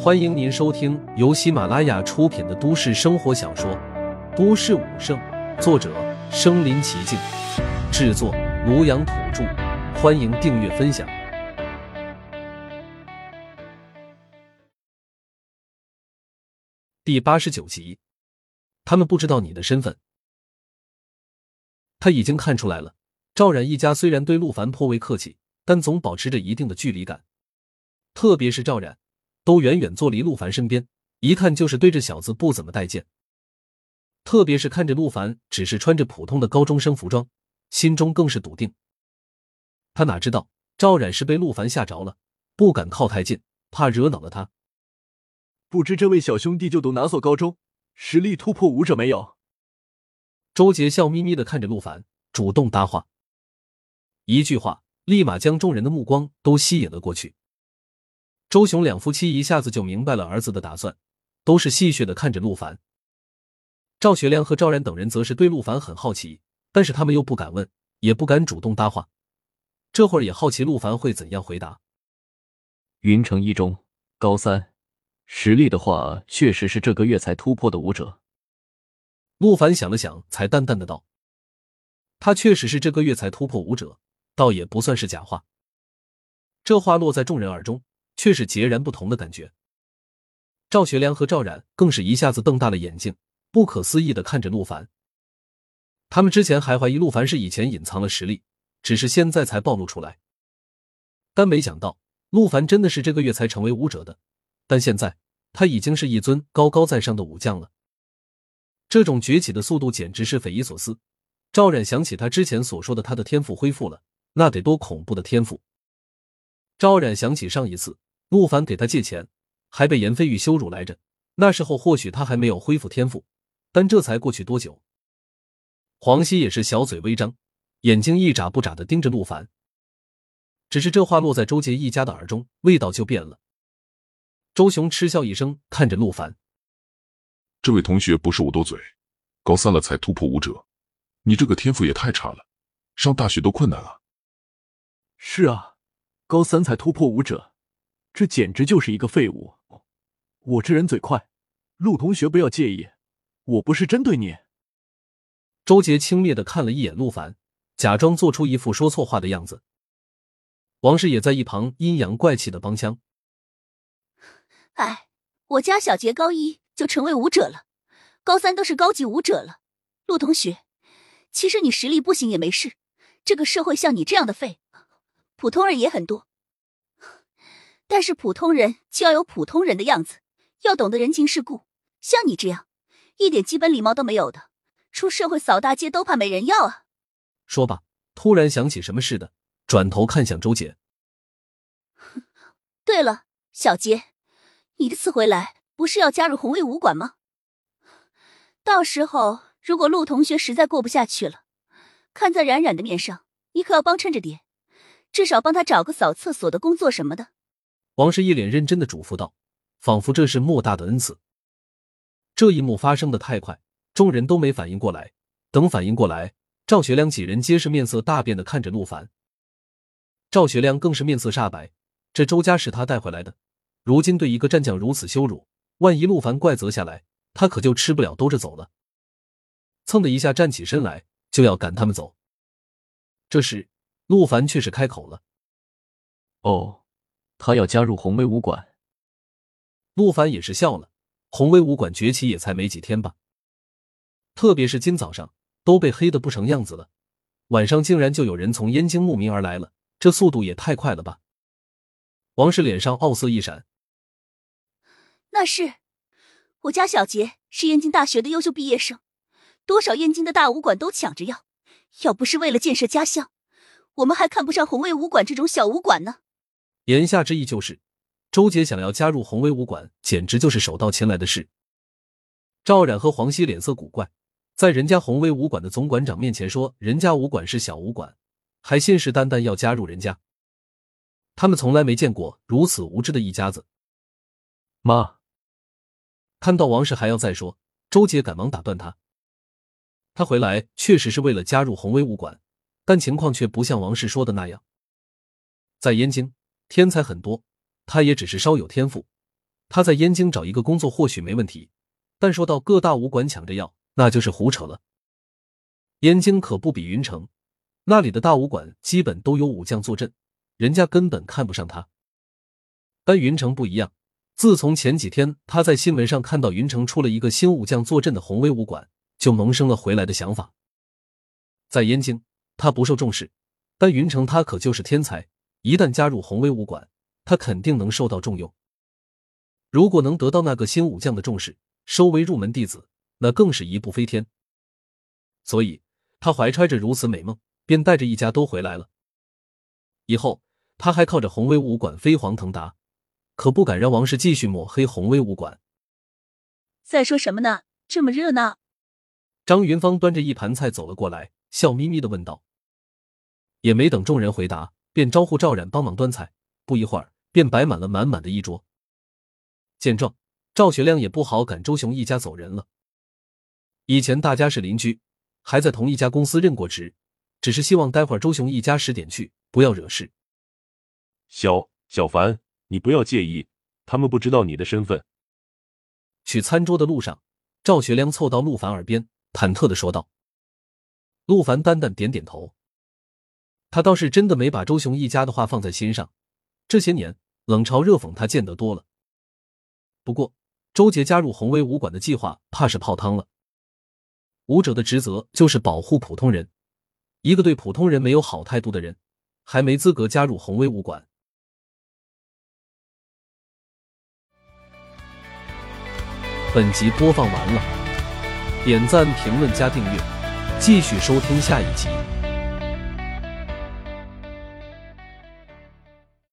欢迎您收听由喜马拉雅出品的都市生活小说《都市武圣》，作者：身临其境，制作：庐阳土著。欢迎订阅分享。第八十九集，他们不知道你的身份。他已经看出来了，赵冉一家虽然对陆凡颇为客气，但总保持着一定的距离感，特别是赵冉。都远远坐离陆凡身边，一看就是对这小子不怎么待见。特别是看着陆凡只是穿着普通的高中生服装，心中更是笃定。他哪知道赵冉是被陆凡吓着了，不敢靠太近，怕惹恼了他。不知这位小兄弟就读哪所高中，实力突破武者没有？周杰笑眯眯的看着陆凡，主动搭话。一句话，立马将众人的目光都吸引了过去。周雄两夫妻一下子就明白了儿子的打算，都是戏谑的看着陆凡。赵学良和赵然等人则是对陆凡很好奇，但是他们又不敢问，也不敢主动搭话。这会儿也好奇陆凡会怎样回答。云城一中高三，实力的话，确实是这个月才突破的武者。陆凡想了想，才淡淡的道：“他确实是这个月才突破武者，倒也不算是假话。”这话落在众人耳中。却是截然不同的感觉。赵学良和赵冉更是一下子瞪大了眼睛，不可思议的看着陆凡。他们之前还怀疑陆凡是以前隐藏了实力，只是现在才暴露出来。但没想到陆凡真的是这个月才成为武者的，但现在他已经是一尊高高在上的武将了。这种崛起的速度简直是匪夷所思。赵冉想起他之前所说的，他的天赋恢复了，那得多恐怖的天赋！赵冉想起上一次。陆凡给他借钱，还被严飞宇羞辱来着。那时候或许他还没有恢复天赋，但这才过去多久？黄熙也是小嘴微张，眼睛一眨不眨的盯着陆凡。只是这话落在周杰一家的耳中，味道就变了。周雄嗤笑一声，看着陆凡：“这位同学不是我多嘴，高三了才突破武者，你这个天赋也太差了，上大学都困难啊。”“是啊，高三才突破武者。”这简直就是一个废物！我这人嘴快，陆同学不要介意，我不是针对你。周杰轻蔑的看了一眼陆凡，假装做出一副说错话的样子。王氏也在一旁阴阳怪气的帮腔：“哎，我家小杰高一就成为武者了，高三都是高级武者了。陆同学，其实你实力不行也没事，这个社会像你这样的废，普通人也很多。”但是普通人就要有普通人的样子，要懂得人情世故。像你这样，一点基本礼貌都没有的，出社会扫大街都怕没人要啊！说罢，突然想起什么似的，转头看向周杰。对了，小杰，你这次回来不是要加入红卫武馆吗？到时候如果陆同学实在过不下去了，看在冉冉的面上，你可要帮衬着点，至少帮他找个扫厕所的工作什么的。王氏一脸认真的嘱咐道，仿佛这是莫大的恩赐。这一幕发生的太快，众人都没反应过来。等反应过来，赵学良几人皆是面色大变的看着陆凡。赵学良更是面色煞白，这周家是他带回来的，如今对一个战将如此羞辱，万一陆凡怪责下来，他可就吃不了兜着走了。蹭的一下站起身来，就要赶他们走。这时，陆凡却是开口了：“哦。”他要加入红威武馆，陆凡也是笑了。红威武馆崛起也才没几天吧，特别是今早上都被黑的不成样子了，晚上竟然就有人从燕京慕名而来了，这速度也太快了吧！王氏脸上傲色一闪，那是我家小杰是燕京大学的优秀毕业生，多少燕京的大武馆都抢着要，要不是为了建设家乡，我们还看不上红卫武馆这种小武馆呢。言下之意就是，周杰想要加入红威武馆，简直就是手到擒来的事。赵冉和黄熙脸色古怪，在人家红威武馆的总馆长面前说人家武馆是小武馆，还信誓旦旦要加入人家。他们从来没见过如此无知的一家子。妈，看到王氏还要再说，周杰赶忙打断他。他回来确实是为了加入红威武馆，但情况却不像王氏说的那样，在燕京。天才很多，他也只是稍有天赋，他在燕京找一个工作或许没问题，但说到各大武馆抢着要，那就是胡扯了。燕京可不比云城，那里的大武馆基本都有武将坐镇，人家根本看不上他。但云城不一样，自从前几天他在新闻上看到云城出了一个新武将坐镇的宏威武馆，就萌生了回来的想法。在燕京，他不受重视，但云城他可就是天才，一旦加入红威武馆，他肯定能受到重用。如果能得到那个新武将的重视，收为入门弟子，那更是一步飞天。所以，他怀揣着如此美梦，便带着一家都回来了。以后，他还靠着红威武馆飞黄腾达，可不敢让王氏继续抹黑红威武馆。在说什么呢？这么热闹！张云芳端着一盘菜走了过来，笑眯眯的问道。也没等众人回答，便招呼赵冉帮忙端菜。不一会儿，便摆满了满满的一桌。见状，赵学亮也不好赶周雄一家走人了。以前大家是邻居，还在同一家公司任过职，只是希望待会儿周雄一家十点去，不要惹事。小小凡，你不要介意，他们不知道你的身份。去餐桌的路上，赵学良凑到陆凡耳边，忐忑的说道。陆凡淡淡点点头，他倒是真的没把周雄一家的话放在心上。这些年冷嘲热讽，他见得多了。不过，周杰加入宏威武馆的计划怕是泡汤了。武者的职责就是保护普通人，一个对普通人没有好态度的人，还没资格加入宏威武馆。本集播放完了，点赞、评论、加订阅，继续收听下一集。